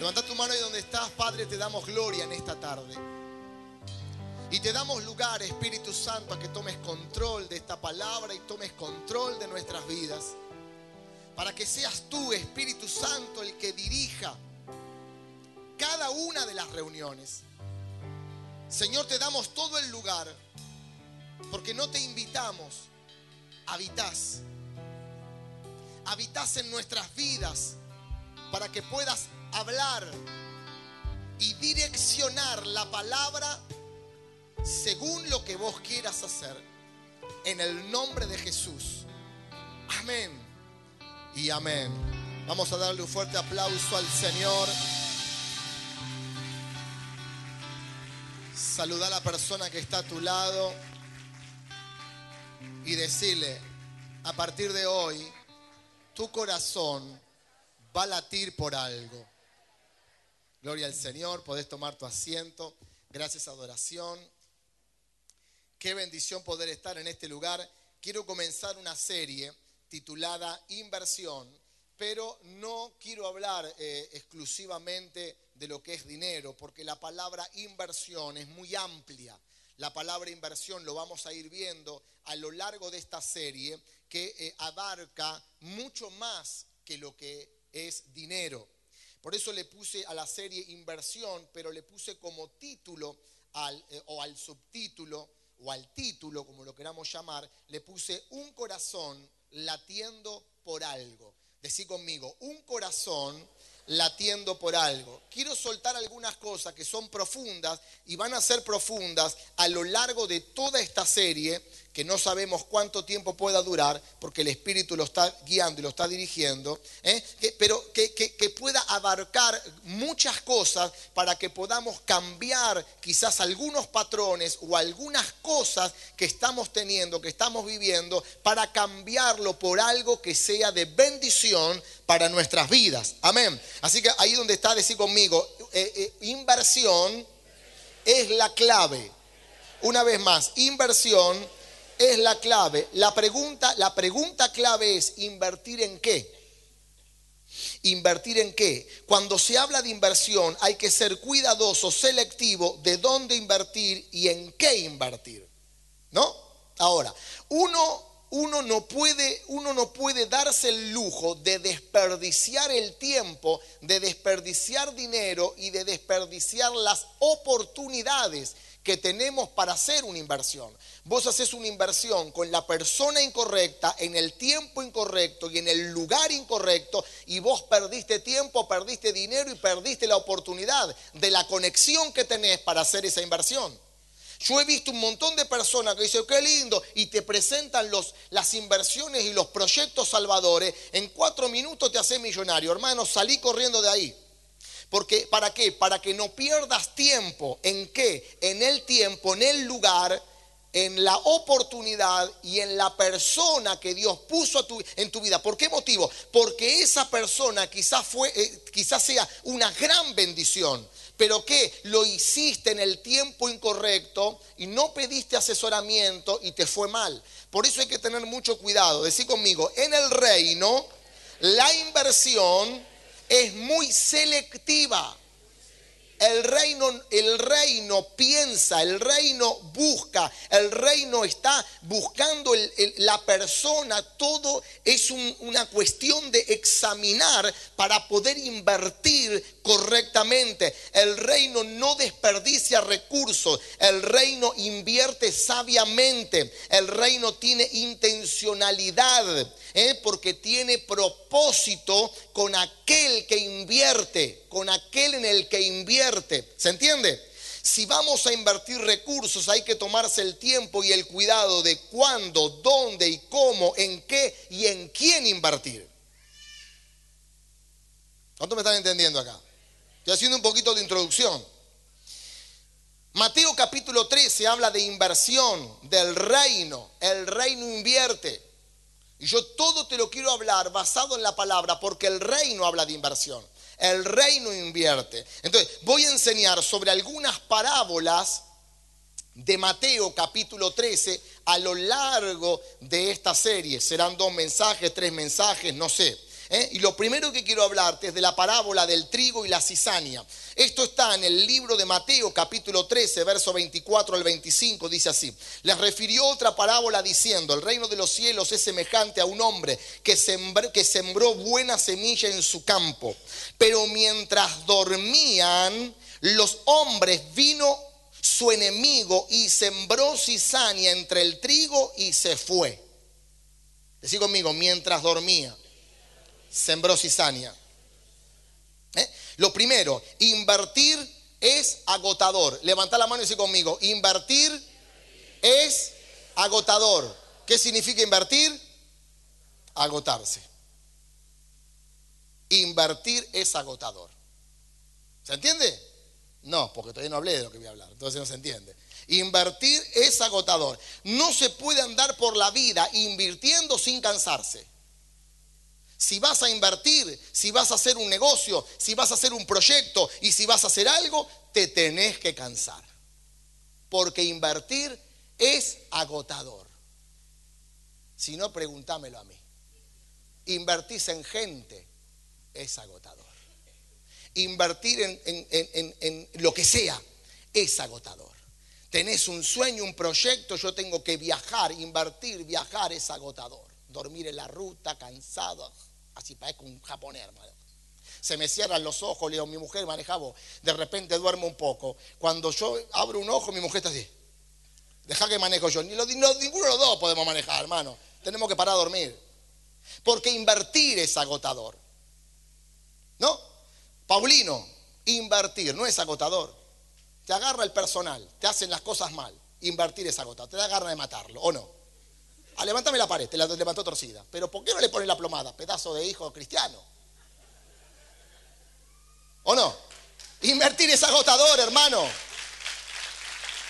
Levanta tu mano y donde estás, Padre, te damos gloria en esta tarde. Y te damos lugar, Espíritu Santo, a que tomes control de esta palabra y tomes control de nuestras vidas. Para que seas tú, Espíritu Santo, el que dirija cada una de las reuniones. Señor, te damos todo el lugar porque no te invitamos, habitas. Habitas en nuestras vidas para que puedas hablar y direccionar la palabra según lo que vos quieras hacer. En el nombre de Jesús. Amén. Y amén. Vamos a darle un fuerte aplauso al Señor. Saluda a la persona que está a tu lado y decirle, a partir de hoy, tu corazón va a latir por algo. Gloria al Señor, podés tomar tu asiento. Gracias, adoración. Qué bendición poder estar en este lugar. Quiero comenzar una serie titulada Inversión, pero no quiero hablar eh, exclusivamente de lo que es dinero, porque la palabra inversión es muy amplia. La palabra inversión lo vamos a ir viendo a lo largo de esta serie que eh, abarca mucho más que lo que es dinero. Por eso le puse a la serie inversión, pero le puse como título al, eh, o al subtítulo o al título, como lo queramos llamar, le puse un corazón latiendo por algo. Decí conmigo, un corazón latiendo por algo. Quiero soltar algunas cosas que son profundas y van a ser profundas a lo largo de toda esta serie que no sabemos cuánto tiempo pueda durar, porque el Espíritu lo está guiando y lo está dirigiendo, ¿eh? pero que, que, pueda abarcar muchas cosas para que podamos cambiar quizás algunos patrones o algunas cosas que estamos teniendo, que estamos viviendo, para cambiarlo por algo que sea de bendición para nuestras vidas. Amén. Así que ahí donde está, decir conmigo, eh, eh, inversión es la clave. Una vez más, inversión es la clave. La pregunta, la pregunta clave es invertir en qué. ¿Invertir en qué? Cuando se habla de inversión hay que ser cuidadoso, selectivo de dónde invertir y en qué invertir. ¿No? Ahora, uno, uno, no puede, uno no puede darse el lujo de desperdiciar el tiempo, de desperdiciar dinero y de desperdiciar las oportunidades que tenemos para hacer una inversión. Vos haces una inversión con la persona incorrecta, en el tiempo incorrecto y en el lugar incorrecto, y vos perdiste tiempo, perdiste dinero y perdiste la oportunidad de la conexión que tenés para hacer esa inversión. Yo he visto un montón de personas que dicen, qué lindo, y te presentan los, las inversiones y los proyectos salvadores. En cuatro minutos te haces millonario. Hermano, salí corriendo de ahí. Porque, ¿Para qué? Para que no pierdas tiempo. ¿En qué? En el tiempo, en el lugar, en la oportunidad y en la persona que Dios puso en tu vida. ¿Por qué motivo? Porque esa persona quizás, fue, eh, quizás sea una gran bendición. Pero que lo hiciste en el tiempo incorrecto y no pediste asesoramiento y te fue mal. Por eso hay que tener mucho cuidado. Decí conmigo, en el reino la inversión es muy selectiva. El reino, el reino piensa, el reino busca, el reino está buscando la persona. Todo es una cuestión de examinar para poder invertir correctamente. El reino no desperdicia recursos, el reino invierte sabiamente, el reino tiene intencionalidad. ¿eh? porque tiene propósito con aquel que invierte, con aquel en el que invierte. ¿Se entiende? Si vamos a invertir recursos hay que tomarse el tiempo y el cuidado de cuándo, dónde y cómo, en qué y en quién invertir. ¿Cuánto me están entendiendo acá? Haciendo un poquito de introducción. Mateo capítulo 13 habla de inversión, del reino. El reino invierte. Y yo todo te lo quiero hablar basado en la palabra porque el reino habla de inversión. El reino invierte. Entonces, voy a enseñar sobre algunas parábolas de Mateo capítulo 13 a lo largo de esta serie. Serán dos mensajes, tres mensajes, no sé. ¿Eh? Y lo primero que quiero hablarte es de la parábola del trigo y la cizaña. Esto está en el libro de Mateo capítulo 13, verso 24 al 25, dice así. Les refirió otra parábola diciendo, el reino de los cielos es semejante a un hombre que sembró, buena semilla en su campo, pero mientras dormían, los hombres vino su enemigo y sembró cizaña entre el trigo y se fue. Decí conmigo, mientras dormía sembró. ¿Eh? Lo primero, invertir es agotador. Levanta la mano y dice conmigo, invertir es agotador. ¿Qué significa invertir? Agotarse. Invertir es agotador. ¿Se entiende? No, porque todavía no hablé de lo que voy a hablar, entonces no se entiende. Invertir es agotador. No se puede andar por la vida invirtiendo sin cansarse. Si vas a invertir, si vas a hacer un negocio, si vas a hacer un proyecto y si vas a hacer algo, te tenés que cansar. Porque invertir es agotador. Si no, pregúntamelo a mí. Invertir en gente es agotador. Invertir en, en lo que sea es agotador. Tenés un sueño, un proyecto, yo tengo que viajar, invertir, viajar es agotador. Dormir en la ruta, cansado, Así parezco un japonés, hermano. Se me cierran los ojos, leo, mi mujer manejaba, de repente duermo un poco. Cuando yo abro un ojo, mi mujer está así. Deja que manejo yo. Ni ninguno de los dos podemos manejar, hermano. Tenemos que parar a dormir. Porque invertir es agotador. ¿No? Paulino, invertir no es agotador. Te agarra el personal, te hacen las cosas mal. Invertir es agotador. Te ganas de matarlo, ¿o no? Ah, levántame la pared, te la levantó torcida. Pero ¿por qué no le pones la plomada? Pedazo de hijo cristiano. ¿O no? Invertir es agotador, hermano.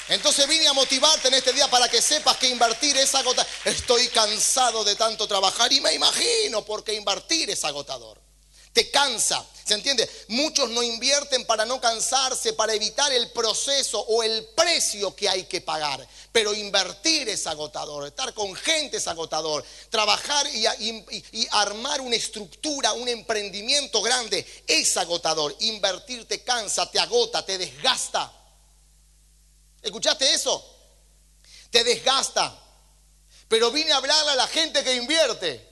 Entonces vine a motivarte en este día para que sepas que invertir es agotador. Estoy cansado de tanto trabajar y me imagino porque invertir es agotador te cansa. ¿Se entiende? Muchos no invierten para no cansarse, para evitar el proceso o el precio que hay que pagar. Pero invertir es agotador, estar con gente es agotador, trabajar y, armar una estructura, un emprendimiento grande es agotador. Invertir te cansa, te agota, te desgasta. ¿Escuchaste eso? Te desgasta. Pero vine a hablarle a la gente que invierte,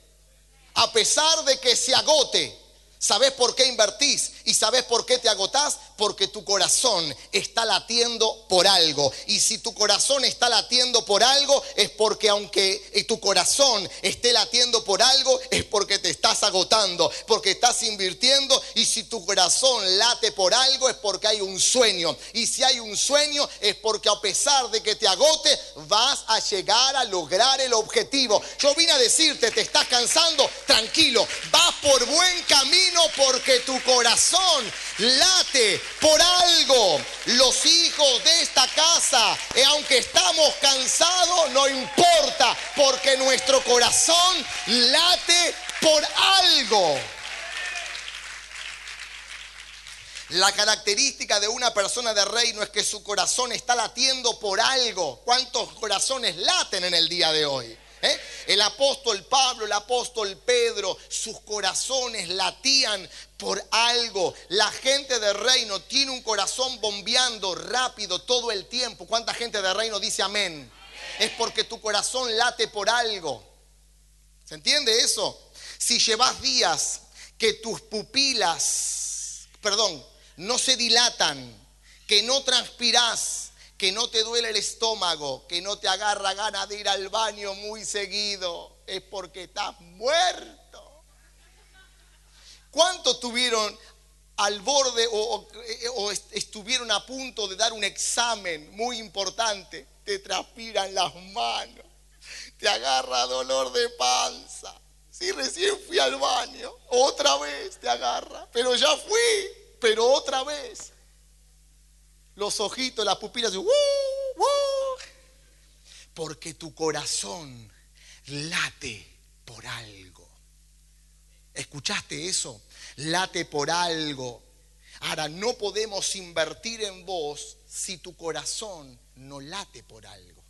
a pesar de que se agote ¿Sabes por qué invertís? ¿Y sabes por qué te agotás? Porque tu corazón está latiendo por algo. Y si tu corazón está latiendo por algo, es porque aunque tu corazón esté latiendo por algo, es porque te estás agotando, porque estás invirtiendo. Y si tu corazón late por algo, es porque hay un sueño. Y si hay un sueño, es porque a pesar de que te agote, vas a llegar a lograr el objetivo. Yo vine a decirte, te estás cansando, tranquilo, vas por buen camino porque tu corazón late por algo. Los hijos de esta casa, eh, aunque estamos cansados, no importa, porque nuestro corazón late por algo. La característica de una persona de reino es que su corazón está latiendo por algo. ¿Cuántos corazones laten en el día de hoy? ¿Eh? El apóstol Pablo, el apóstol Pedro, sus corazones latían por algo. La gente de reino tiene un corazón bombeando rápido todo el tiempo. ¿Cuánta gente de reino dice amén? Es porque tu corazón late por algo. ¿Se entiende eso? Si llevas días que tus pupilas, perdón, no se dilatan, que no transpiras, que no te duele el estómago, que no te agarra ganas de ir al baño muy seguido, es porque estás muerto. ¿Cuántos tuvieron al borde o, estuvieron a punto de dar un examen muy importante? Te transpiran las manos, te agarra dolor de panza. Si recién fui al baño, otra vez te agarra, pero ya fui, pero otra vez los ojitos, las pupilas, porque tu corazón late por algo. ¿Escuchaste eso? Late por algo. Ahora, no podemos invertir en vos si tu corazón no late por algo.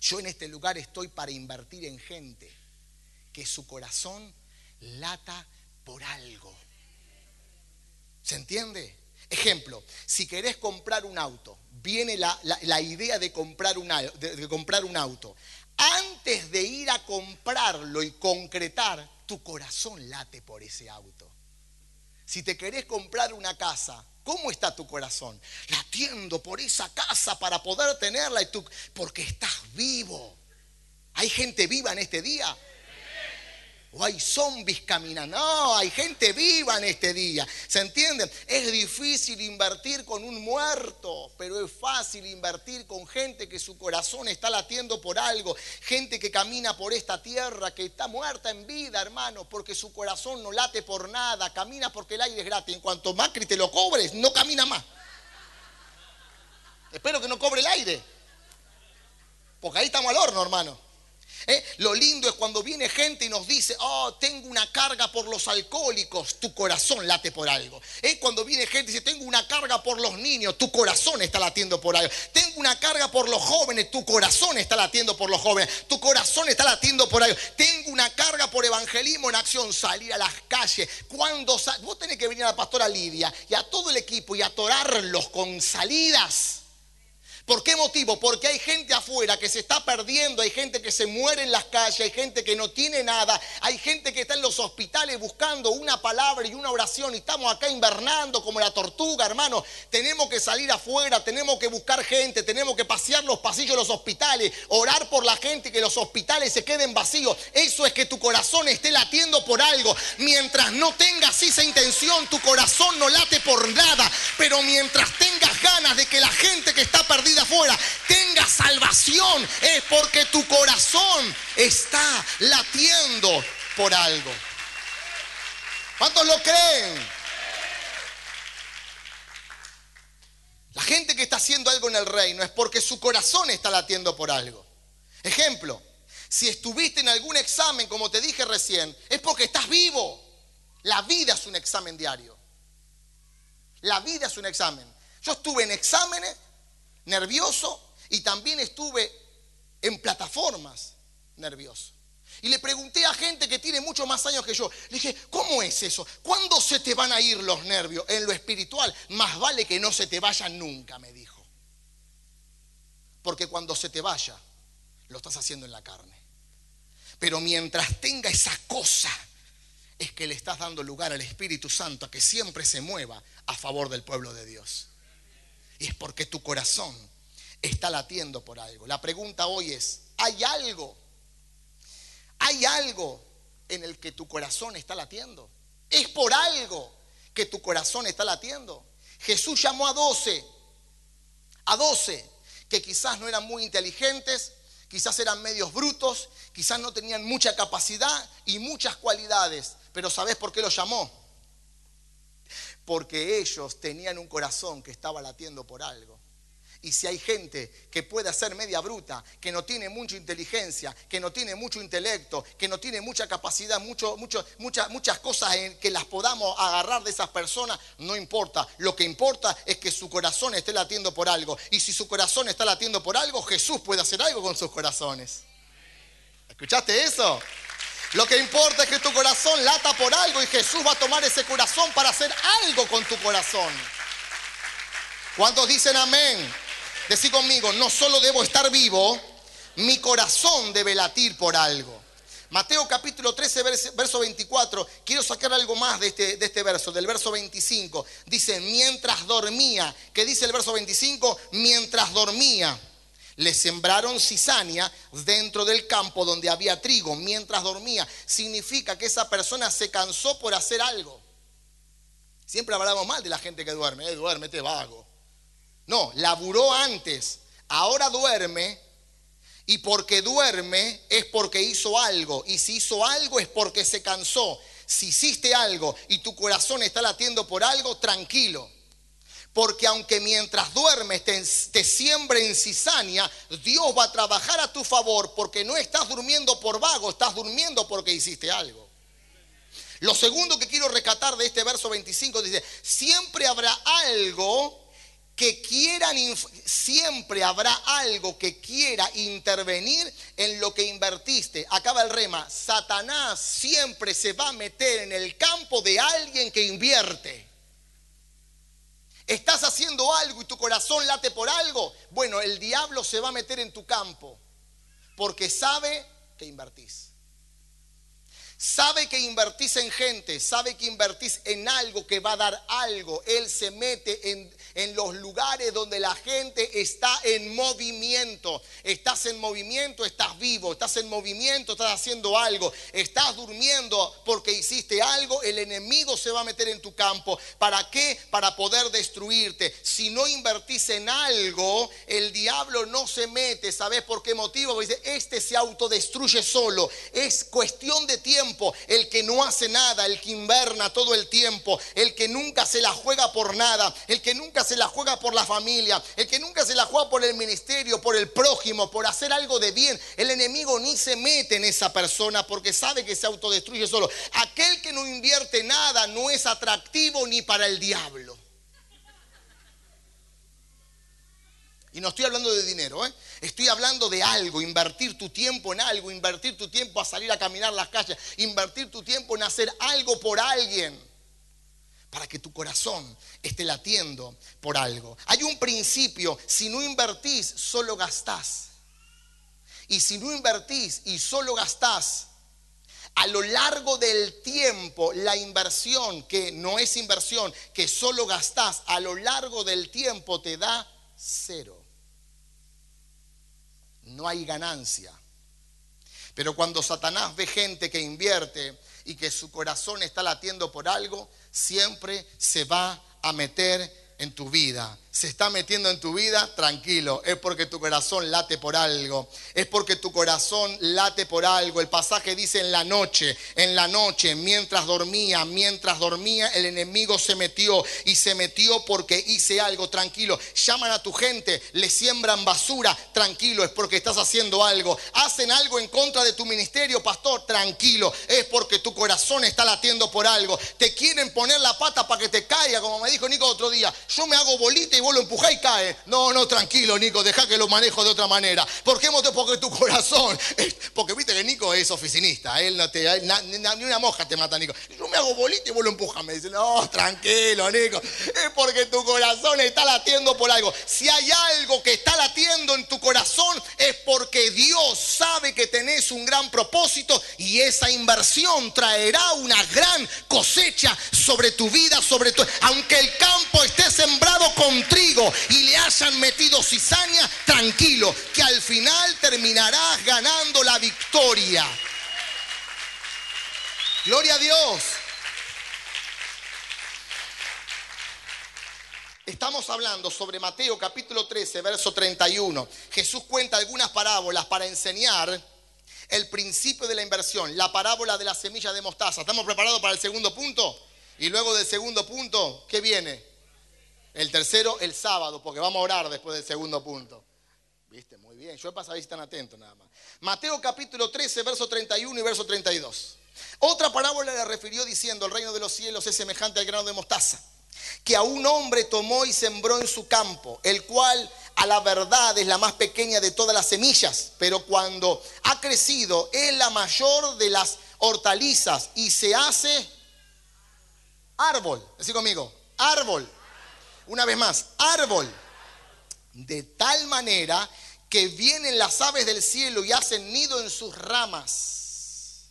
Yo en este lugar estoy para invertir en gente que su corazón lata por algo. ¿Se entiende? Ejemplo, si querés comprar un auto, viene la, idea de comprar, un, de comprar un auto. Antes de ir a comprarlo y concretar, tu corazón late por ese auto. Si te querés comprar una casa, ¿cómo está tu corazón? Latiendo por esa casa para poder tenerla y tú, porque estás vivo. Hay gente viva en este día. O hay zombies caminando. No, hay gente viva en este día. ¿Se entienden? Es difícil invertir con un muerto, pero es fácil invertir con gente que su corazón está latiendo por algo. Gente que camina por esta tierra, que está muerta en vida, hermano, porque su corazón no late por nada. Camina porque el aire es gratis. En cuanto Macri te lo cobres, no camina más. Espero que no cobre el aire. Porque ahí estamos al horno, hermano. ¿Eh? Lo lindo es cuando viene gente y nos dice, oh, tengo una carga por los alcohólicos, tu corazón late por algo. ¿Eh? Cuando viene gente y dice, tengo una carga por los niños, tu corazón está latiendo por algo. Tengo una carga por los jóvenes, tu corazón está latiendo por los jóvenes. Tu corazón está latiendo por algo. Tengo una carga por evangelismo en acción, salir a las calles. Cuando vos tenés que venir a la pastora Lidia y a todo el equipo y atorarlos con salidas. ¿Por qué motivo? Porque hay gente afuera que se está perdiendo, hay gente que se muere en las calles, hay gente que no tiene nada, hay gente que está en los hospitales buscando una palabra y una oración y estamos acá invernando como la tortuga, hermano. Tenemos que salir afuera, tenemos que buscar gente, tenemos que pasear los pasillos de los hospitales, orar por la gente y que los hospitales se queden vacíos. Eso es que tu corazón esté latiendo por algo. Mientras no tengas esa intención, tu corazón no late por nada, pero mientras tengas ganas de que la gente que está perdida afuera tenga salvación, es porque tu corazón está latiendo por algo. ¿Cuántos lo creen? La gente que está haciendo algo en el reino es porque su corazón está latiendo por algo. Ejemplo, si estuviste en algún examen, como te dije recién, es porque estás vivo. La vida es un examen diario. La vida es un examen. Yo estuve en exámenes nervioso y también estuve en plataformas nervioso. Y le pregunté a gente que tiene muchos más años que yo, le dije, ¿cómo es eso? ¿Cuándo se te van a ir los nervios? En lo espiritual, más vale que no se te vayan nunca, me dijo. Porque cuando se te vaya, lo estás haciendo en la carne. Pero mientras tenga esa cosa, es que le estás dando lugar al Espíritu Santo a que siempre se mueva a favor del pueblo de Dios. Y es porque tu corazón está latiendo por algo. La pregunta hoy es, ¿hay algo? ¿Hay algo en el que tu corazón está latiendo? ¿Es por algo que tu corazón está latiendo? Jesús llamó a doce, a doce, que quizás no eran muy inteligentes, quizás eran medios brutos, quizás no tenían mucha capacidad y muchas cualidades, pero ¿sabes por qué los llamó? Porque ellos tenían un corazón que estaba latiendo por algo. Y si hay gente que puede ser media bruta, que no tiene mucha inteligencia, que no tiene mucho intelecto, que no tiene mucha capacidad, mucho, mucho, muchas, muchas cosas en que las podamos agarrar de esas personas, no importa. Lo que importa es que su corazón esté latiendo por algo. Y si su corazón está latiendo por algo, Jesús puede hacer algo con sus corazones. ¿Escuchaste eso? Lo que importa es que tu corazón lata por algo y Jesús va a tomar ese corazón para hacer algo con tu corazón. ¿Cuántos dicen amén? Decí conmigo, no solo debo estar vivo, mi corazón debe latir por algo. Mateo capítulo 13, verso 24. Quiero sacar algo más de este, de este verso, del verso 25. Dice, mientras dormía. ¿Qué dice el verso 25? Mientras dormía le sembraron cizaña dentro del campo donde había trigo mientras dormía. Significa que esa persona se cansó por hacer algo. Siempre hablamos mal de la gente que duerme, eh, duérmete vago. No, laburó antes, ahora duerme y porque duerme es porque hizo algo. Y si hizo algo es porque se cansó. Si hiciste algo y tu corazón está latiendo por algo, tranquilo. Porque aunque mientras duermes te, te siembre en cizaña, Dios va a trabajar a tu favor porque no estás durmiendo por vago, estás durmiendo porque hiciste algo. Lo segundo que quiero recatar de este verso 25 dice, siempre habrá algo que quieran, siempre habrá algo que quiera intervenir en lo que invertiste. Acaba el rema, Satanás siempre se va a meter en el campo de alguien que invierte. ¿Estás haciendo algo y tu corazón late por algo? Bueno, el diablo se va a meter en tu campo porque sabe que invertís. Sabe que invertís en gente, sabe que invertís en algo que va a dar algo. Él se mete en, en los lugares donde la gente está en movimiento. Estás en movimiento, estás vivo, estás en movimiento, estás haciendo algo, estás durmiendo porque hiciste algo, el enemigo se va a meter en tu campo. ¿Para qué? Para poder destruirte. Si no invertís en algo, el diablo no se mete. ¿Sabes por qué motivo? dice, este se autodestruye solo. Es cuestión de tiempo. El que no hace nada, el que inverna todo el tiempo, el que nunca se la juega por nada, el que nunca se la juega por la familia, el que nunca se la juega por el ministerio, por el prójimo, por hacer algo de bien, el enemigo ni se mete en esa persona porque sabe que se autodestruye solo. Aquel que no invierte nada no es atractivo ni para el diablo. Y no estoy hablando de dinero, ¿eh? Estoy hablando de algo, invertir tu tiempo en algo, invertir tu tiempo a salir a caminar las calles, invertir tu tiempo en hacer algo por alguien para que tu corazón esté latiendo por algo. Hay un principio, si no invertís, solo gastás. Y si no invertís y solo gastás, a lo largo del tiempo, la inversión, que no es inversión, que solo gastás, a lo largo del tiempo te da cero. No hay ganancia. Pero cuando Satanás ve gente que invierte y que su corazón está latiendo por algo, siempre se va a meter en tu vida se está metiendo en tu vida, tranquilo, es porque tu corazón late por algo, es porque tu corazón late por algo. El pasaje dice en la noche, en la noche, mientras dormía, mientras dormía, el enemigo se metió y se metió porque hice algo, tranquilo. Llaman a tu gente, le siembran basura, tranquilo, es porque estás haciendo algo. Hacen algo en contra de tu ministerio, pastor, tranquilo, es porque tu corazón está latiendo por algo. Te quieren poner la pata para que te caiga, como me dijo Nico otro día. Yo me hago bolita y lo empujáis y cae. No, no, tranquilo, Nico, deja que lo manejo de otra manera. ¿Por qué? Porque tu corazón. Porque viste que Nico es oficinista. Él no te. ni una moja te mata, Nico. Yo me hago bolita y vos lo empujas. Me dice, no, tranquilo, Nico. Es porque tu corazón está latiendo por algo. Si hay algo que está latiendo en tu corazón, es porque Dios sabe que tenés un gran propósito y esa inversión traerá una gran cosecha sobre tu vida, sobre tu. Aunque el campo esté sembrado con trigo y le hayan metido cizaña, tranquilo, que al final terminarás ganando la victoria. Gloria a Dios. Estamos hablando sobre Mateo capítulo 13, verso 31. Jesús cuenta algunas parábolas para enseñar el principio de la inversión, la parábola de la semilla de mostaza. ¿Estamos preparados para el segundo punto? Y luego del segundo punto, ¿qué viene? El tercero, el sábado, porque vamos a orar después del segundo punto. ¿Viste? Muy bien. Yo para saber si están atentos nada más. Mateo capítulo 13, verso 31 y verso 32. Otra parábola le refirió diciendo, el reino de los cielos es semejante al grano de mostaza, que a un hombre tomó y sembró en su campo, el cual a la verdad es la más pequeña de todas las semillas, pero cuando ha crecido es la mayor de las hortalizas y se hace árbol. Así conmigo, árbol una vez más, árbol. De tal manera que vienen las aves del cielo y hacen nido en sus ramas.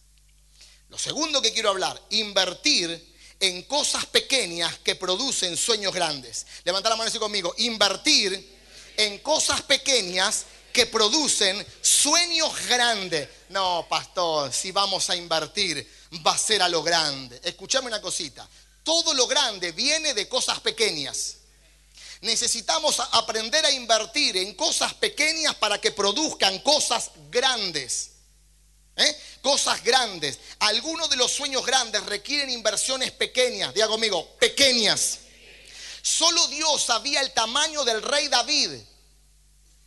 Lo segundo que quiero hablar, invertir en cosas pequeñas que producen sueños grandes. Levanta la mano así conmigo. Invertir en cosas pequeñas que producen sueños grandes. No, pastor, si vamos a invertir, va a ser a lo grande. Escúchame una cosita. Todo lo grande viene de cosas pequeñas. Necesitamos aprender a invertir en cosas pequeñas para que produzcan cosas grandes. ¿Eh? Cosas grandes. Algunos de los sueños grandes requieren inversiones pequeñas. Diga conmigo, pequeñas. Solo Dios sabía el tamaño del rey David.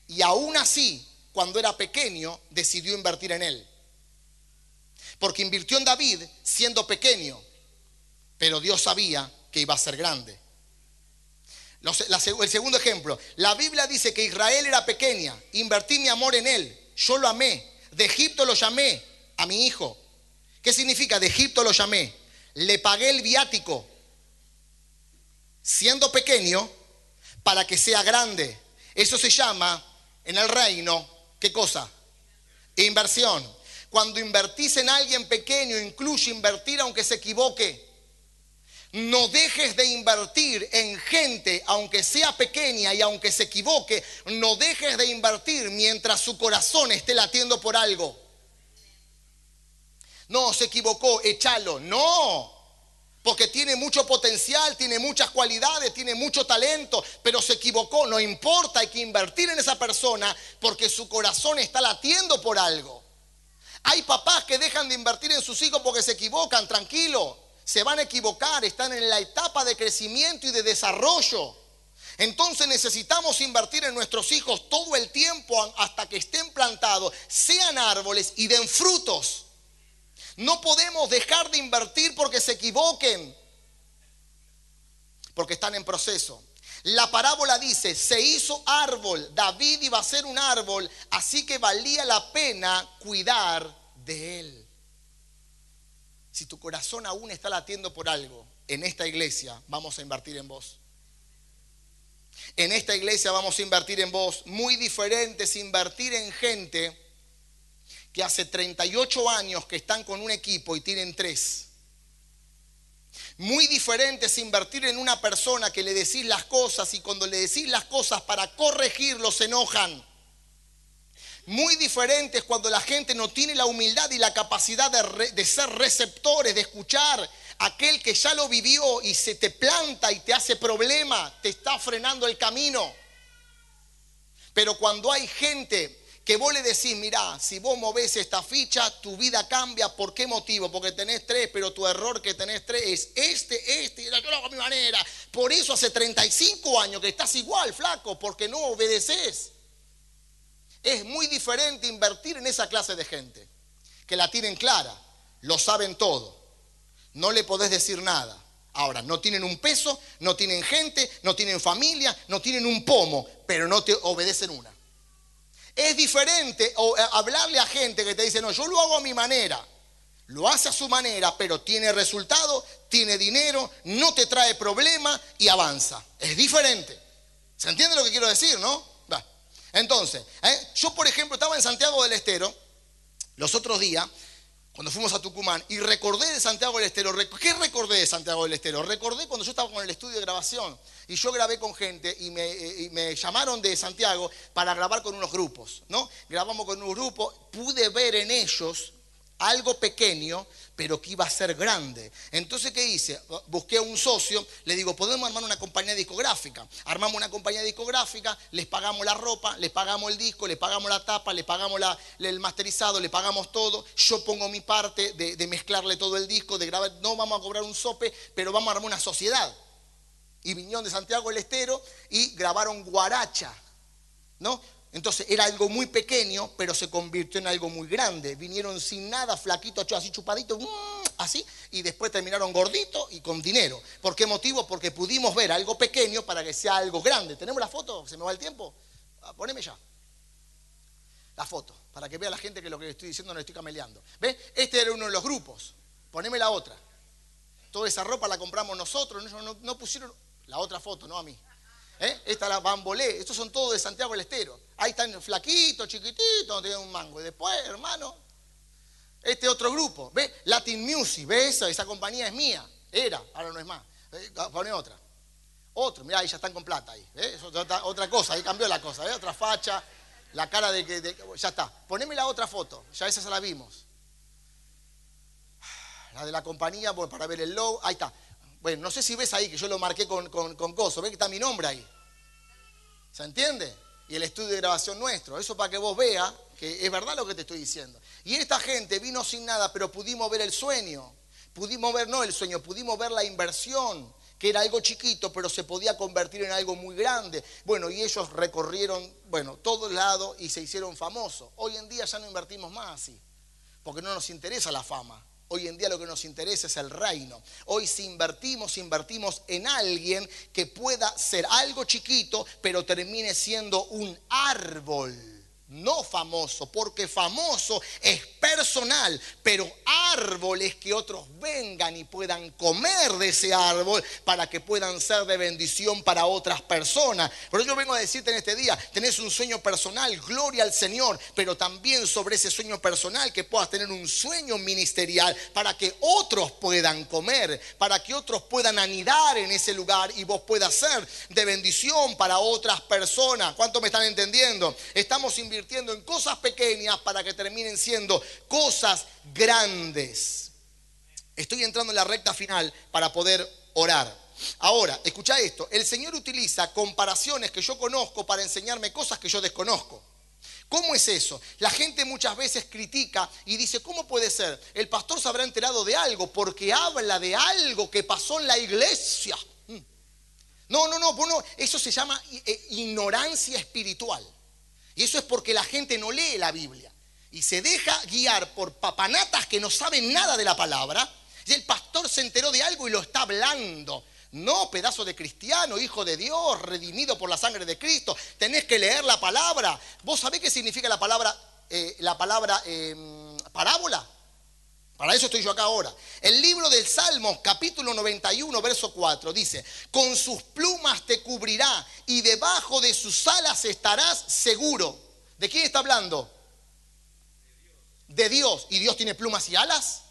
Y aún así, cuando era pequeño, decidió invertir en él. Porque invirtió en David siendo pequeño. Pero Dios sabía que iba a ser grande. El segundo ejemplo, la Biblia dice que Israel era pequeña, invertí mi amor en él, yo lo amé, de Egipto lo llamé a mi hijo. ¿Qué significa? De Egipto lo llamé, le pagué el viático, siendo pequeño, para que sea grande. Eso se llama en el reino, ¿qué cosa? Inversión. Cuando invertís en alguien pequeño, incluye invertir aunque se equivoque. No dejes de invertir en gente, aunque sea pequeña y aunque se equivoque. No dejes de invertir mientras su corazón esté latiendo por algo. No, se equivocó, échalo. No, porque tiene mucho potencial, tiene muchas cualidades, tiene mucho talento, pero se equivocó. No importa, hay que invertir en esa persona porque su corazón está latiendo por algo. Hay papás que dejan de invertir en sus hijos porque se equivocan, tranquilo se van a equivocar, están en la etapa de crecimiento y de desarrollo. Entonces necesitamos invertir en nuestros hijos todo el tiempo hasta que estén plantados, sean árboles y den frutos. No podemos dejar de invertir porque se equivoquen, porque están en proceso. La parábola dice, se hizo árbol, David iba a ser un árbol, así que valía la pena cuidar de él. Si tu corazón aún está latiendo por algo, en esta iglesia vamos a invertir en vos. En esta iglesia vamos a invertir en vos. Muy diferente es invertir en gente que hace 38 años que están con un equipo y tienen tres. Muy diferente es invertir en una persona que le decís las cosas y cuando le decís las cosas para corregirlo se enojan. Muy diferente es cuando la gente no tiene la humildad y la capacidad de, ser receptores, de escuchar. Aquel que ya lo vivió y se te planta y te hace problema, te está frenando el camino. Pero cuando hay gente que vos le decís, mirá, si vos movés esta ficha, tu vida cambia. ¿Por qué motivo? Porque tenés tres, pero tu error que tenés tres es este, este, y lo hago a mi manera. Por eso hace 35 años que estás igual, flaco, porque no obedeces. Es muy diferente invertir en esa clase de gente, que la tienen clara, lo saben todo, no le podés decir nada. Ahora, no tienen un peso, no tienen gente, no tienen familia, no tienen un pomo, pero no te obedecen una. Es diferente eh, hablarle a gente que te dice, no, yo lo hago a mi manera. Lo hace a su manera, pero tiene resultado, tiene dinero, no te trae problema y avanza. Es diferente. ¿Se entiende lo que quiero decir, no? Entonces, ¿eh? yo por ejemplo estaba en Santiago del Estero los otros días, cuando fuimos a Tucumán, y recordé de Santiago del Estero. ¿Qué recordé de Santiago del Estero? Recordé cuando yo estaba con el estudio de grabación y yo grabé con gente y me, eh, y me llamaron de Santiago para grabar con unos grupos, ¿no? Grabamos con un grupo, pude ver en ellos algo pequeño, pero que iba a ser grande. Entonces, ¿qué hice? Busqué a un socio, le digo, podemos armar una compañía discográfica. Armamos una compañía discográfica, les pagamos la ropa, les pagamos el disco, les pagamos la tapa, les pagamos el masterizado, le pagamos todo. Yo pongo mi parte de, de mezclarle todo el disco, de grabar, no vamos a cobrar un sope, pero vamos a armar una sociedad. Y vinieron de Santiago del Estero y grabaron Guaracha, ¿no? Entonces era algo muy pequeño, pero se convirtió en algo muy grande. Vinieron sin nada, flaquito, así chupadito, mm, así, y después terminaron gordito y con dinero. ¿Por qué motivo? Porque pudimos ver algo pequeño para que sea algo grande. ¿Tenemos la foto? ¿Se me va el tiempo? Ah, poneme ya. La foto, para que vea la gente que lo que estoy diciendo no estoy cameleando. ¿Ve? Este era uno de los grupos. Poneme la otra. Toda esa ropa la compramos nosotros, no pusieron la otra foto, no a mí. ¿Eh? Esta la bambolé. Estos son todos de Santiago del Estero. Ahí están flaquitos, chiquititos, no tienen un mango. Y después, hermano, este otro grupo. ¿Ve? Latin Music. ¿Ve esa? Esa compañía es mía. Era, ahora no es más. Eh, pone otra. Otro, mirá, ahí ya están con plata ahí. Otra, cosa, ahí cambió la cosa. ¿Ve? Otra facha, la cara de que. ya está. Poneme la otra foto. Ya esa se la vimos. La de la compañía, para ver el logo. Ahí está. Bueno, no sé si ves ahí que yo lo marqué con, con, con coso. ¿Ves que está mi nombre ahí? ¿Se entiende? Y el estudio de grabación nuestro. Eso para que vos veas que es verdad lo que te estoy diciendo. Y esta gente vino sin nada, pero pudimos ver el sueño. Pudimos ver, no el sueño, pudimos ver la inversión, que era algo chiquito, pero se podía convertir en algo muy grande. Bueno, y ellos recorrieron, bueno, todos lados y se hicieron famosos. Hoy en día ya no invertimos más así, porque no nos interesa la fama. Hoy en día lo que nos interesa es el reino. Hoy si invertimos, invertimos en alguien que pueda ser algo chiquito, pero termine siendo un árbol no famoso, porque famoso es personal, pero árboles que otros vengan y puedan comer de ese árbol para que puedan ser de bendición para otras personas. Por eso yo vengo a decirte en este día, tenés un sueño personal, gloria al Señor, pero también sobre ese sueño personal que puedas tener un sueño ministerial para que otros puedan comer, para que otros puedan anidar en ese lugar y vos puedas ser de bendición para otras personas. ¿Cuánto me están entendiendo? Estamos invirtiendo en cosas pequeñas para que terminen siendo cosas grandes. Estoy entrando en la recta final para poder orar. Ahora, escucha esto, el Señor utiliza comparaciones que yo conozco para enseñarme cosas que yo desconozco. ¿Cómo es eso? La gente muchas veces critica y dice, ¿cómo puede ser? El pastor se habrá enterado de algo porque habla de algo que pasó en la iglesia. Mm. No, no, no, bueno, eso se llama eh, ignorancia espiritual. Y eso es porque la gente no lee la Biblia y se deja guiar por papanatas que no saben nada de la palabra. Y el pastor se enteró de algo y lo está hablando. No, pedazo de cristiano, hijo de Dios, redimido por la sangre de Cristo. Tenés que leer la palabra. ¿Vos sabés qué significa la palabra, eh, la palabra em, parábola? Para eso estoy yo acá ahora. El libro del Salmo, capítulo 91, verso 4, dice, con sus plumas te cubrirá y debajo de sus alas estarás seguro. ¿De quién está hablando? De Dios. ¿Y Dios tiene plumas y alas?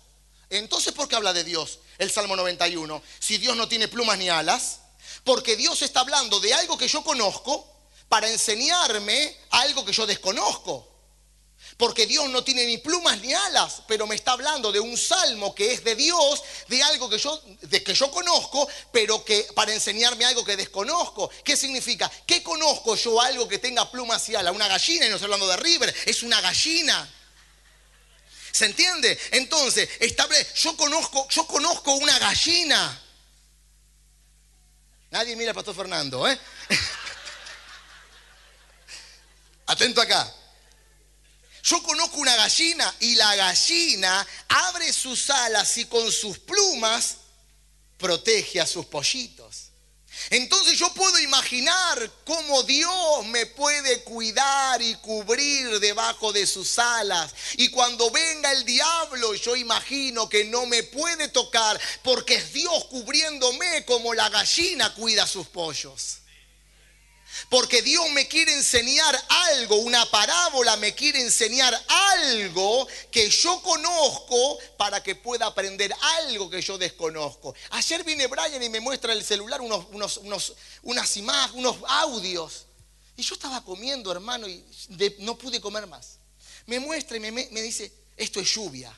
Entonces, ¿por qué habla de Dios el Salmo 91? Si Dios no tiene plumas ni alas. Porque Dios está hablando de algo que yo conozco para enseñarme algo que yo desconozco. Porque Dios no tiene ni plumas ni alas, pero me está hablando de un salmo que es de Dios, de algo que yo, de que yo conozco, pero que para enseñarme algo que desconozco. ¿Qué significa? ¿Qué conozco yo algo que tenga plumas y alas? Una gallina, y no estoy hablando de River, es una gallina. ¿Se entiende? Entonces, yo conozco, yo conozco una gallina. Nadie mira al pastor Fernando, ¿eh? Atento acá. Yo conozco una gallina y la gallina abre sus alas y con sus plumas protege a sus pollitos. Entonces yo puedo imaginar cómo Dios me puede cuidar y cubrir debajo de sus alas. Y cuando venga el diablo, yo imagino que no me puede tocar porque es Dios cubriéndome como la gallina cuida a sus pollos. Porque Dios me quiere enseñar algo, una parábola me quiere enseñar algo que yo conozco para que pueda aprender algo que yo desconozco. Ayer viene Brian y me muestra el celular unos, unos, unas imágenes, unos audios. Y yo estaba comiendo, hermano, y no pude comer más. Me muestra y me, me dice, esto es lluvia.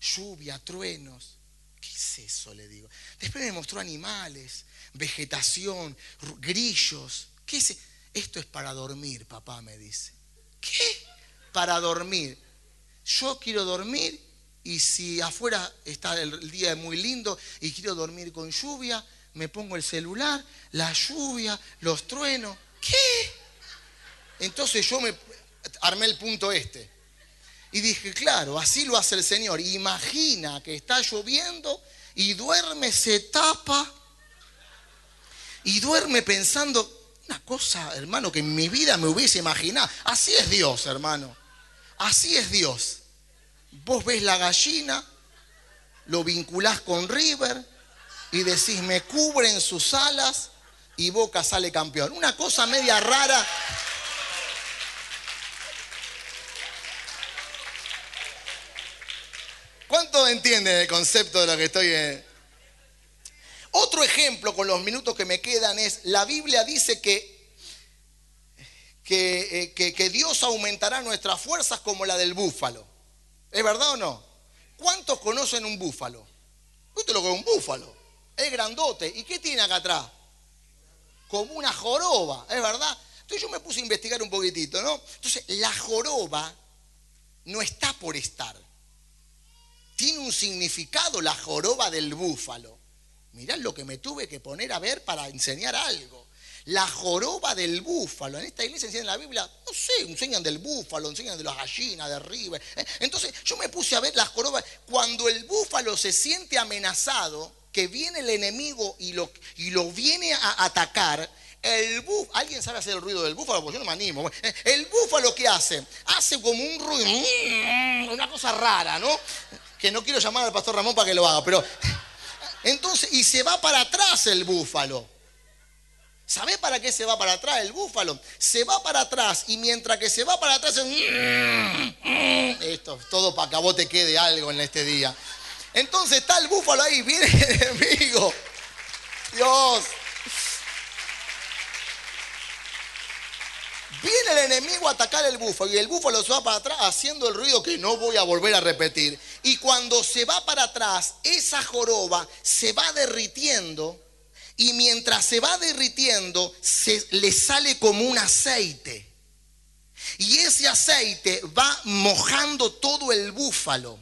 Lluvia, truenos. ¿Qué es eso? Le digo. Después me mostró animales, vegetación, grillos. ¿Qué es? Esto es para dormir, papá me dice. ¿Qué? Para dormir. Yo quiero dormir y si afuera está el día muy lindo y quiero dormir con lluvia, me pongo el celular, la lluvia, los truenos. ¿Qué? Entonces yo me armé el punto este. Y dije, claro, así lo hace el Señor. Imagina que está lloviendo y duerme, se tapa y duerme pensando, una cosa, hermano, que en mi vida me hubiese imaginado. Así es Dios, hermano. Así es Dios. Vos ves la gallina, lo vinculás con River y decís, me cubren sus alas y Boca sale campeón. Una cosa media rara. ¿Cuánto entienden el concepto de lo que estoy... Otro ejemplo con los minutos que me quedan es, la Biblia dice que, que, eh, que, Dios aumentará nuestras fuerzas como la del búfalo. ¿Es verdad o no? ¿Cuántos conocen un búfalo? Usted lo que es un búfalo. Es grandote. ¿Y qué tiene acá atrás? Como una joroba, ¿es verdad? Entonces yo me puse a investigar un poquitito, ¿no? Entonces, la joroba no está por estar. Tiene un significado la joroba del búfalo. Mirá lo que me tuve que poner a ver para enseñar algo. La joroba del búfalo. En esta iglesia enseñan la Biblia, no sé, enseñan del búfalo, enseñan de las gallinas, de arriba. ¿eh? Entonces yo me puse a ver las jorobas. Cuando el búfalo se siente amenazado, que viene el enemigo y lo, y lo viene a atacar, el búfalo, ¿alguien sabe hacer el ruido del búfalo? Pues yo no me animo. ¿eh? El búfalo, ¿qué hace? Hace como un ruido, una cosa rara, ¿no? Que no quiero llamar al pastor Ramón para que lo haga, pero entonces, y se va para atrás el búfalo. ¿Sabe para qué se va para atrás el búfalo? Se va para atrás y mientras que se va para atrás, esto todo para que a vos te quede algo en este día. Entonces está el búfalo ahí, viene el enemigo. Dios. Viene el enemigo a atacar el búfalo y el búfalo se va para atrás haciendo el ruido que no voy a volver a repetir. Y cuando se va para atrás, esa joroba se va derritiendo y mientras se va derritiendo, se le sale como un aceite. Y ese aceite va mojando todo el búfalo.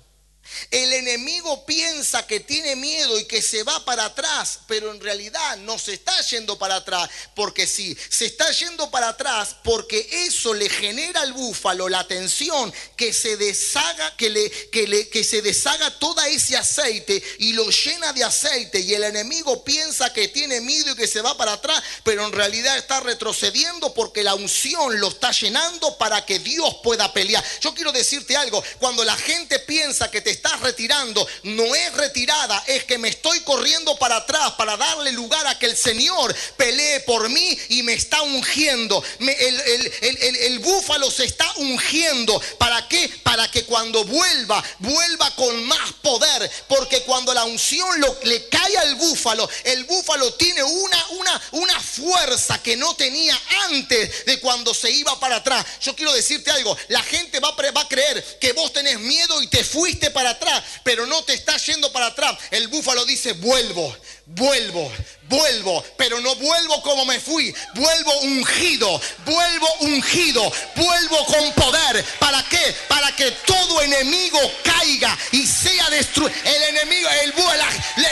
El enemigo piensa que tiene miedo y que se va para atrás, pero en realidad no se está yendo para atrás, porque sí, se está yendo para atrás porque eso le genera al búfalo la tensión que se deshaga, que, le, que, le, que se deshaga todo ese aceite y lo llena de aceite y el enemigo piensa que tiene miedo y que se va para atrás, pero en realidad está retrocediendo porque la unción lo está llenando para que Dios pueda pelear. Yo quiero decirte algo, cuando la gente piensa que te estás retirando no es retirada, es que me estoy corriendo para atrás para darle lugar a que el Señor pelee por mí y me está ungiendo. el, búfalo se está ungiendo. ¿Para qué? Para que cuando vuelva, vuelva con más poder. Porque cuando la unción le cae al búfalo, el búfalo tiene una, una, una fuerza que no tenía antes de cuando se iba para atrás. Yo quiero decirte algo, la gente va, va a creer que vos tenés miedo y te fuiste para atrás, pero no te está yendo para atrás. El búfalo dice, vuelvo, vuelvo, vuelvo, pero no vuelvo como me fui, vuelvo ungido, vuelvo ungido, vuelvo con poder. ¿Para qué? Para que todo enemigo caiga y sea destruido. El enemigo, el,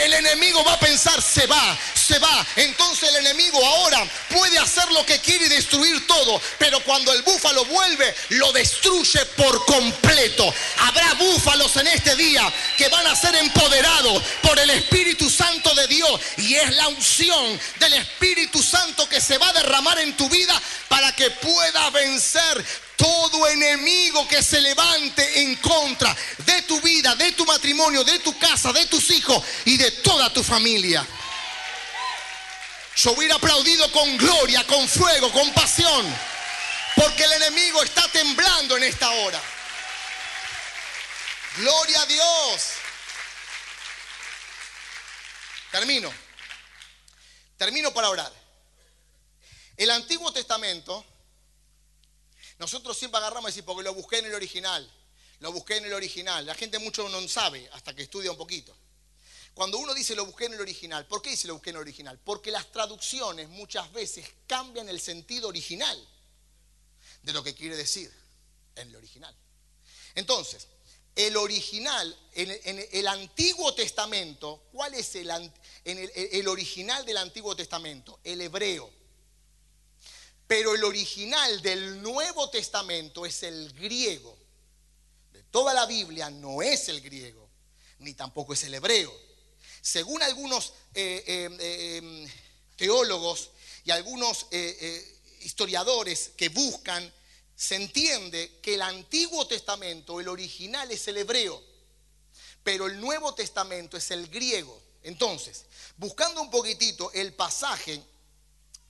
el enemigo va a pensar, se va, se va. Entonces el enemigo ahora puede hacer lo que quiere y destruir todo, pero cuando el búfalo vuelve, lo destruye por completo. Habrá búfalos en este día que van a ser empoderados por el Espíritu Santo de Dios y es la unción del Espíritu Santo que se va a derramar en tu vida para que pueda vencer todo enemigo que se levante en contra de tu vida, de tu matrimonio, de tu casa, de tus hijos y de toda tu familia. Yo hubiera aplaudido con gloria, con fuego, con pasión, porque el enemigo está temblando en esta hora. Gloria a Dios. Termino. Termino para orar. El Antiguo Testamento, nosotros siempre agarramos y decimos, porque lo busqué en el original, lo busqué en el original. La gente mucho no sabe hasta que estudia un poquito. Cuando uno dice lo busqué en el original, ¿por qué dice lo busqué en el original? Porque las traducciones muchas veces cambian el sentido original de lo que quiere decir en el original. Entonces, el original, en, el Antiguo Testamento, ¿cuál es el, el original del Antiguo Testamento? El hebreo. Pero el original del Nuevo Testamento es el griego. De toda la Biblia no es el griego, ni tampoco es el hebreo. Según algunos eh, eh, eh, teólogos y algunos historiadores que buscan, se entiende que el Antiguo Testamento, el original es el hebreo, pero el Nuevo Testamento es el griego. Entonces, buscando un poquitito el pasaje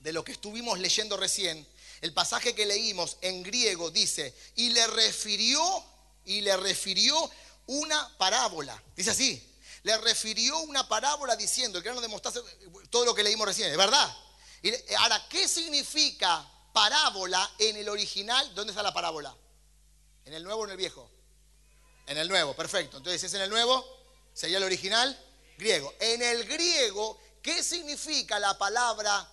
de lo que estuvimos leyendo recién, el pasaje que leímos en griego dice, y le refirió, y le refirió una parábola. Dice así, le refirió una parábola diciendo, el grano de todo lo que leímos recién, ¿es verdad? Y ahora, ¿qué significa parábola en el original? ¿Dónde está la parábola? ¿En el nuevo o en el viejo? En el nuevo, perfecto. Entonces, si es en el nuevo, sería el original griego. En el griego, ¿qué significa la palabra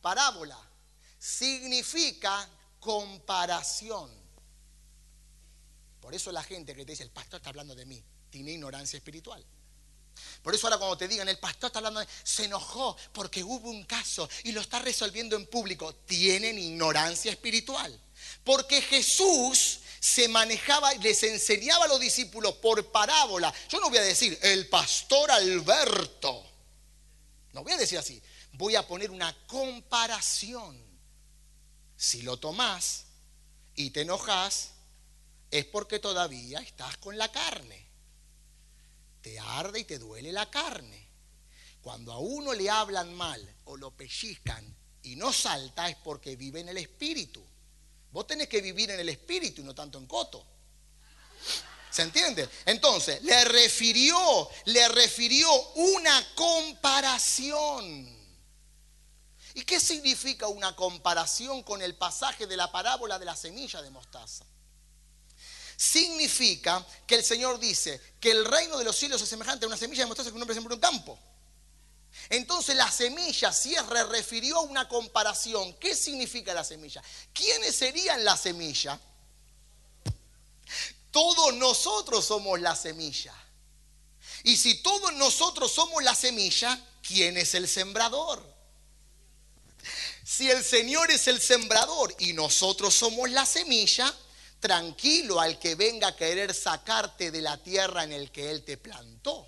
parábola? Significa comparación. Por eso la gente que te dice, el pastor está hablando de mí, tiene ignorancia espiritual. Por eso ahora cuando te digan, el pastor está hablando, de, se enojó porque hubo un caso y lo está resolviendo en público, tienen ignorancia espiritual. Porque Jesús se manejaba, les enseñaba a los discípulos por parábola. Yo no voy a decir, el pastor Alberto. No voy a decir así. Voy a poner una comparación. Si lo tomás y te enojas, es porque todavía estás con la carne te arde y te duele la carne. Cuando a uno le hablan mal o lo pellizcan y no salta es porque vive en el espíritu. Vos tenés que vivir en el espíritu y no tanto en coto. ¿Se entiende? Entonces, le refirió, le refirió una comparación. ¿Y qué significa una comparación con el pasaje de la parábola de la semilla de mostaza? significa que el Señor dice que el reino de los cielos es semejante a una semilla de mostaza que un hombre sembró en un campo. Entonces la semilla cierre refirió a una comparación. ¿Qué significa la semilla? ¿Quiénes serían la semilla? Todos nosotros somos la semilla. Y si todos nosotros somos la semilla, ¿quién es el sembrador? Si el Señor es el sembrador y nosotros somos la semilla, tranquilo al que venga a querer sacarte de la tierra en el que Él te plantó.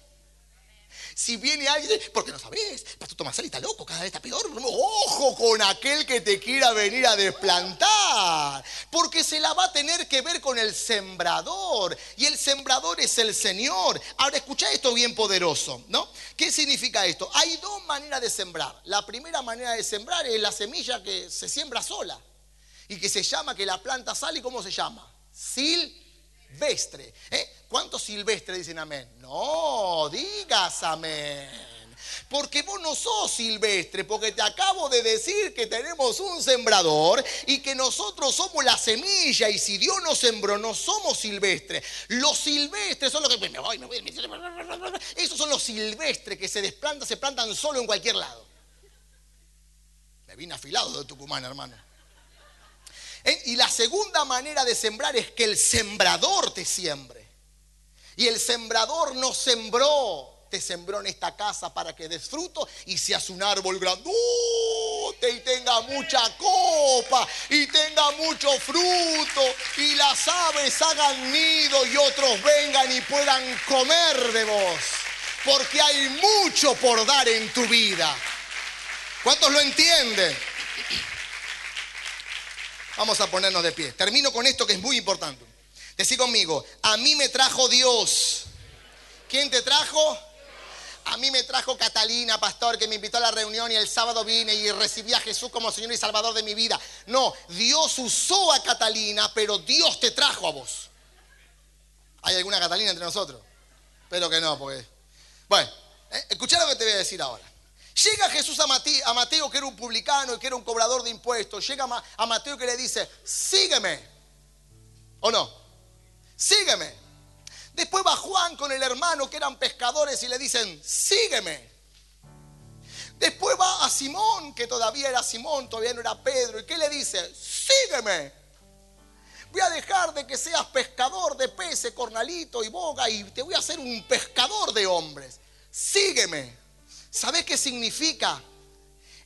Si viene alguien, porque no sabes, Pastor Tomás está loco, cada vez está peor. Ojo con aquel que te quiera venir a desplantar, porque se la va a tener que ver con el sembrador, y el sembrador es el Señor. Ahora escucha esto bien poderoso, ¿no? ¿Qué significa esto? Hay dos maneras de sembrar. La primera manera de sembrar es la semilla que se siembra sola y que se llama que la planta sale, ¿cómo se llama? Silvestre. ¿Eh? ¿Cuántos silvestres dicen amén? No, digas amén. Porque vos no sos silvestre, porque te acabo de decir que tenemos un sembrador y que nosotros somos la semilla y si Dios nos sembró no somos silvestres. Los silvestres son los que me voy, me voy, esos son los silvestres que se desplantan, se plantan solo en cualquier lado. Me vine afilado de Tucumán, hermano. ¿Eh? Y la segunda manera de sembrar es que el sembrador te siembre. Y el sembrador no sembró, te sembró en esta casa para que des fruto y seas un árbol grandote y tenga mucha copa y tenga mucho fruto y las aves hagan nido y otros vengan y puedan comer de vos. Porque hay mucho por dar en tu vida. ¿Cuántos lo entienden? Vamos a ponernos de pie. Termino con esto que es muy importante. Decí conmigo, a mí me trajo Dios. ¿Quién te trajo? A mí me trajo Catalina, pastor, que me invitó a la reunión y el sábado vine y recibí a Jesús como Señor y Salvador de mi vida. No, Dios usó a Catalina, pero Dios te trajo a vos. ¿Hay alguna Catalina entre nosotros? Espero que no, porque... Bueno, eh, escucha lo que te voy a decir ahora. Llega Jesús a Mateo, que era un publicano y que era un cobrador de impuestos. Llega a Mateo que le dice, sígueme. ¿O no? Sígueme. Después va Juan con el hermano que eran pescadores y le dicen, sígueme. Después va a Simón, que todavía era Simón, todavía no era Pedro, y que le dice, sígueme. Voy a dejar de que seas pescador de peces, cornalito y boga, y te voy a hacer un pescador de hombres. Sígueme. ¿Sabes qué significa?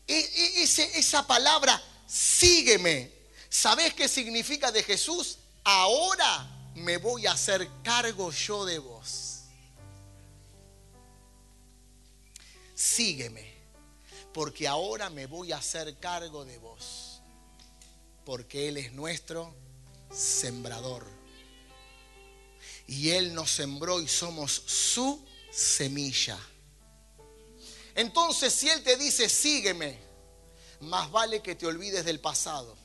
E, e, esa palabra, sígueme. ¿Sabes qué significa de Jesús? Ahora me voy a hacer cargo yo de vos. Sígueme, porque ahora me voy a hacer cargo de vos. Porque Él es nuestro sembrador. Y Él nos sembró y somos su semilla. Entonces, si Él te dice, sígueme, más vale que te olvides del pasado,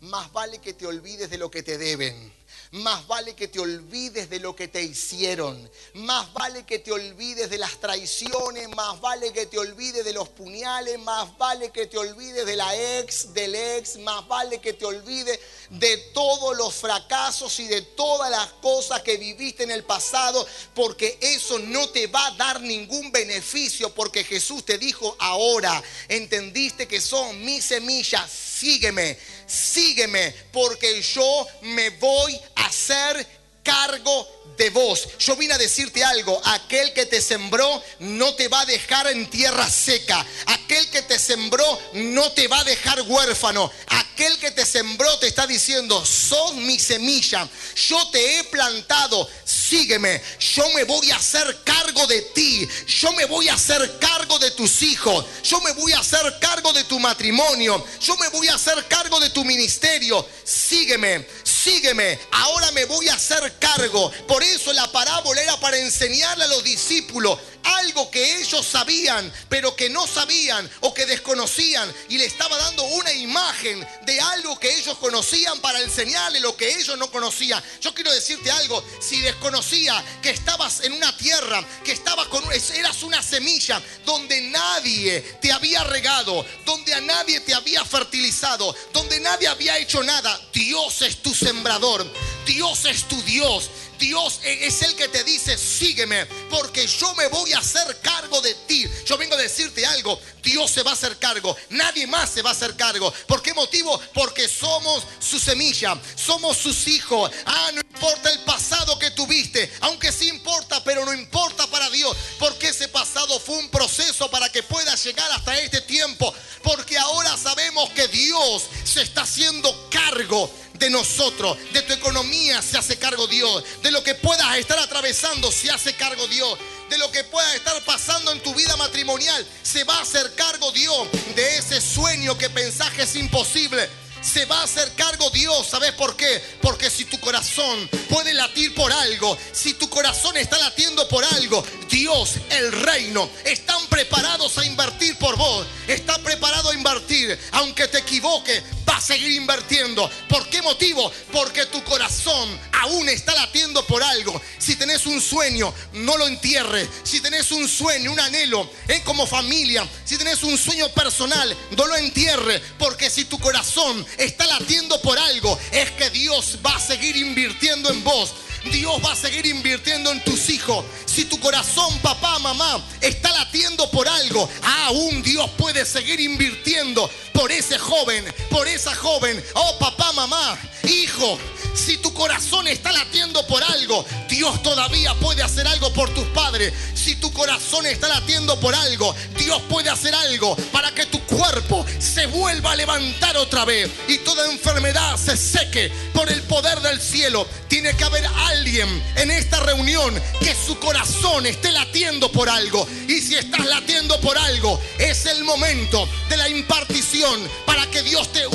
más vale que te olvides de lo que te deben más vale que te olvides de lo que te hicieron. Más vale que te olvides de las traiciones. Más vale que te olvides de los puñales. Más vale que te olvides de la ex, del ex. Más vale que te olvides de todos los fracasos y de todas las cosas que viviste en el pasado. Porque eso no te va a dar ningún beneficio. Porque Jesús te dijo ahora. Entendiste que son mis semillas sígueme, sígueme, porque yo me voy a hacer cargo de vos. Yo vine a decirte algo, aquel que te sembró no te va a dejar en tierra seca. Aquel que te sembró no te va a dejar huérfano. Que te sembró te está diciendo, sos mi semilla, yo te he plantado, sígueme, yo me voy a hacer cargo de ti, yo me voy a hacer cargo de tus hijos, yo me voy a hacer cargo de tu matrimonio, yo me voy a hacer cargo de tu ministerio, sígueme, sígueme, ahora me voy a hacer cargo. Por eso la parábola era para enseñarle a los discípulos algo que ellos sabían, pero que no sabían o que desconocían. Y le estaba dando una imagen de algo que ellos conocían para enseñarle lo que ellos no conocían. Yo quiero decirte algo, si desconocía que estabas en una tierra, que estabas con, eras una semilla donde nadie te había regado, donde a nadie te había fertilizado, donde nadie había hecho nada, Dios es tu sembrador, Dios es tu Dios. Dios es el que te dice, sígueme, porque yo me voy a hacer cargo de ti. Yo vengo a decirte algo, Dios se va a hacer cargo, nadie más se va a hacer cargo. ¿Por qué motivo? Porque somos su semilla, somos sus hijos. Ah, no importa el pasado que tuviste, aunque sí importa, pero no importa para Dios, porque ese pasado fue un proceso para que puedas llegar hasta este tiempo, porque ahora sabemos que Dios se está haciendo cargo de nosotros, de tu economía se hace cargo Dios, de lo que puedas estar atravesando se hace cargo Dios, de lo que pueda estar pasando en tu vida matrimonial se va a hacer cargo Dios, de ese sueño que pensás que es imposible se va a hacer cargo Dios. ¿Sabes por qué? Porque si tu corazón puede latir por algo, si tu corazón está latiendo por algo, Dios, el reino, están preparados a invertir por vos. Está preparado a invertir. Aunque te equivoque, seguir invirtiendo. ¿Por qué motivo? Porque tu corazón aún está latiendo por algo. Si tenés un sueño, no lo entierres. Si tenés un sueño, un anhelo, en como familia, si tenés un sueño personal, no lo entierres. Porque si tu corazón está latiendo por algo, es que Dios va a seguir invirtiendo en vos. Dios va a seguir invirtiendo en tus hijos. Si tu corazón, papá, mamá, está latiendo por algo, aún Dios puede seguir invirtiendo por ese joven, por esa joven. Oh, papá, mamá, hijo, si tu corazón está latiendo por algo, Dios todavía puede hacer algo por tus padres. Si tu corazón está latiendo por algo, Dios puede hacer algo para que tu cuerpo se vuelva a levantar otra vez y toda enfermedad se seque por el poder del cielo. Tiene que haber alguien en esta reunión que su corazón esté latiendo por algo. Y si estás latiendo por algo, es el momento de la impartición para que Dios te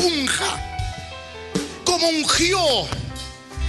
como ungió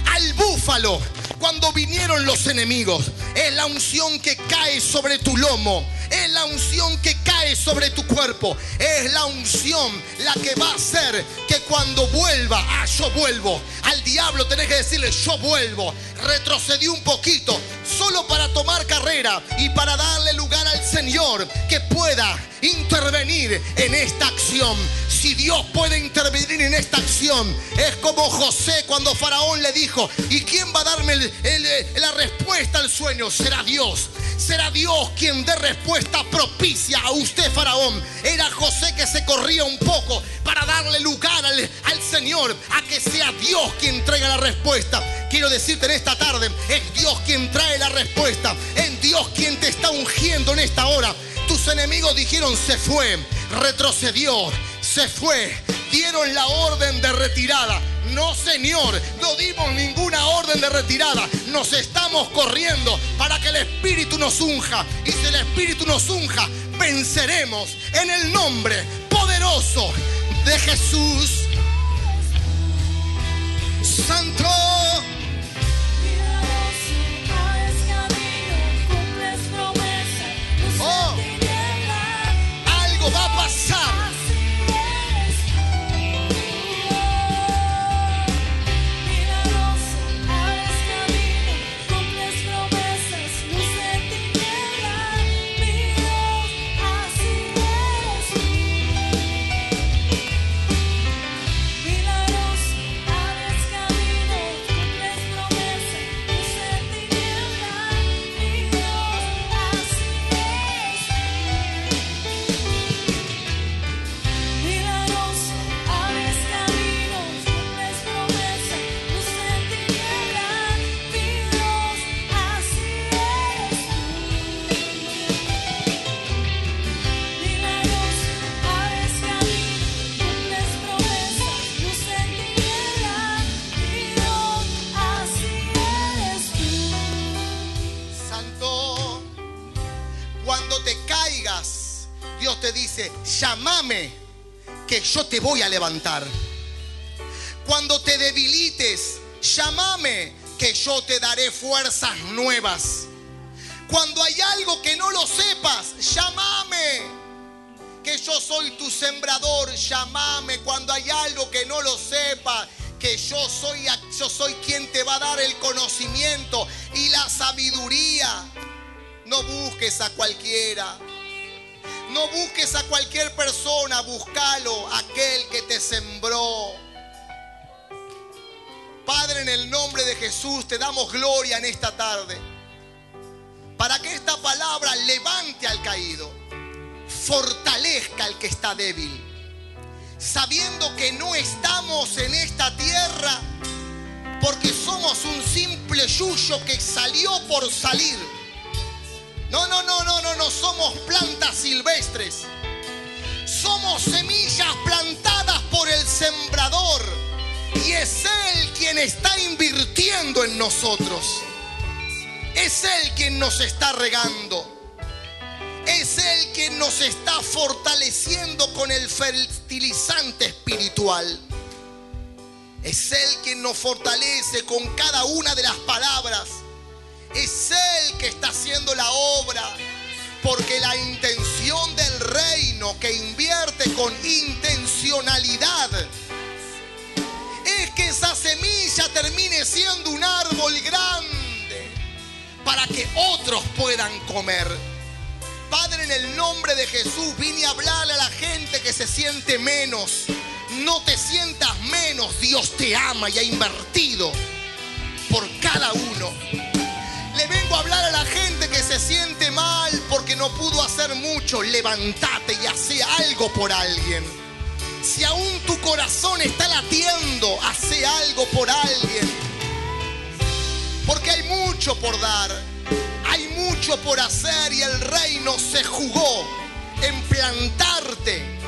al búfalo cuando vinieron los enemigos. Es la unción que cae sobre tu lomo. Es la unción que cae sobre tu cuerpo. Es la unción la que va a hacer que cuando vuelva, ah, yo vuelvo. Al diablo tenés que decirle, yo vuelvo. Retrocedí un poquito, solo para tomar carrera y para darle lugar al Señor que pueda intervenir en esta acción. Si Dios puede intervenir en esta acción, es como José cuando Faraón le dijo, ¿y quién va a darme la respuesta al sueño? Será Dios. Será Dios quien dé respuesta propicia a usted, Faraón. Era José que se corría un poco para darle lugar al, al Señor, a que sea Dios quien traiga la respuesta. Quiero decirte en esta tarde, es Dios quien trae la respuesta. Es Dios quien te está ungiendo en esta hora. Tus enemigos dijeron, se fue, retrocedió, se fue, dieron la orden de retirada. No, Señor, no dimos ninguna orden de retirada. Nos estamos corriendo para que el Espíritu nos unja. Y si el Espíritu nos unja, venceremos en el nombre poderoso de Jesús. Santo. Oh, algo va a yo te voy a levantar. Cuando te debilites, llámame, que yo te daré fuerzas nuevas. Cuando hay algo que no lo sepas, llámame que yo soy tu sembrador, llámame cuando hay algo que no lo sepa, que yo soy, yo soy quien te va a dar el conocimiento y la sabiduría. No busques a cualquiera. No busques a cualquier persona, búscalo, aquel que te sembró. Padre, en el nombre de Jesús te damos gloria en esta tarde. Para que esta palabra levante al caído fortalezca al que está débil. Sabiendo que no estamos en esta tierra porque somos un simple yuyo que salió por salir. No, no, no, no, no, no somos plantas silvestres. Somos semillas plantadas por el sembrador. Y es Él quien está invirtiendo en nosotros. Es Él quien nos está regando. Es Él que nos está fortaleciendo con el fertilizante espiritual. Es Él quien nos fortalece con cada una de las palabras. Es Él que está haciendo la obra. Porque la intención del reino que invierte con intencionalidad es que esa semilla termine siendo un árbol grande para que otros puedan comer. Padre, en el nombre de Jesús vine a hablarle a la gente que se siente menos. No te sientas menos. Dios te ama y ha invertido por cada uno. Vengo a hablar a la gente que se siente mal porque no pudo hacer mucho. Levántate y hace algo por alguien. Si aún tu corazón está latiendo, hace algo por alguien. Porque hay mucho por dar. Hay mucho por hacer y el reino se jugó en plantarte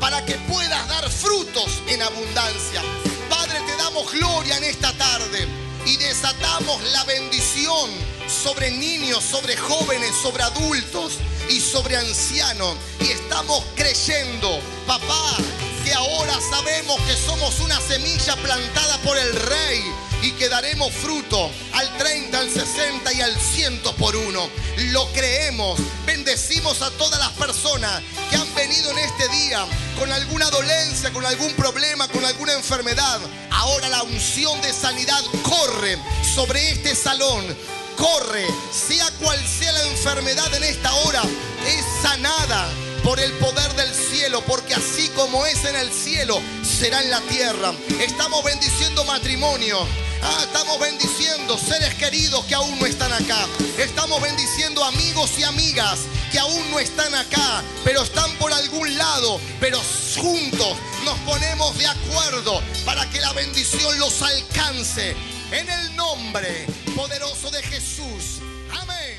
para que puedas dar frutos en abundancia. Padre, te damos gloria en esta tarde y desatamos la bendición sobre niños, sobre jóvenes, sobre adultos y sobre ancianos. Y estamos creyendo, papá, que ahora sabemos que somos una semilla plantada por el Rey y que daremos fruto al 30, al 60 y al 100 por uno. Lo creemos. Bendecimos a todas las personas que han venido en este día con alguna dolencia, con algún problema, con alguna enfermedad. Ahora la unción de sanidad corre sobre este salón. Corre, sea cual sea la enfermedad en esta hora, es sanada por el poder del cielo, porque así como es en el cielo, será en la tierra. Estamos bendiciendo matrimonio. Ah, estamos bendiciendo seres queridos que aún no están acá. Estamos bendiciendo amigos y amigas que aún no están acá, pero están por algún lado. Pero juntos nos ponemos de acuerdo para que la bendición los alcance. En el nombre poderoso de Jesús. Amén.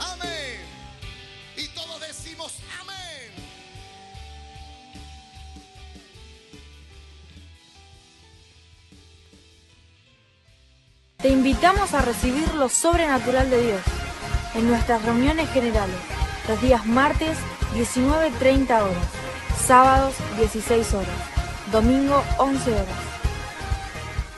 Amén. Y todos decimos amén. Te invitamos a recibir lo sobrenatural de Dios en nuestras reuniones generales, los días martes 19.30 horas, sábados 16 horas, domingo 11 horas.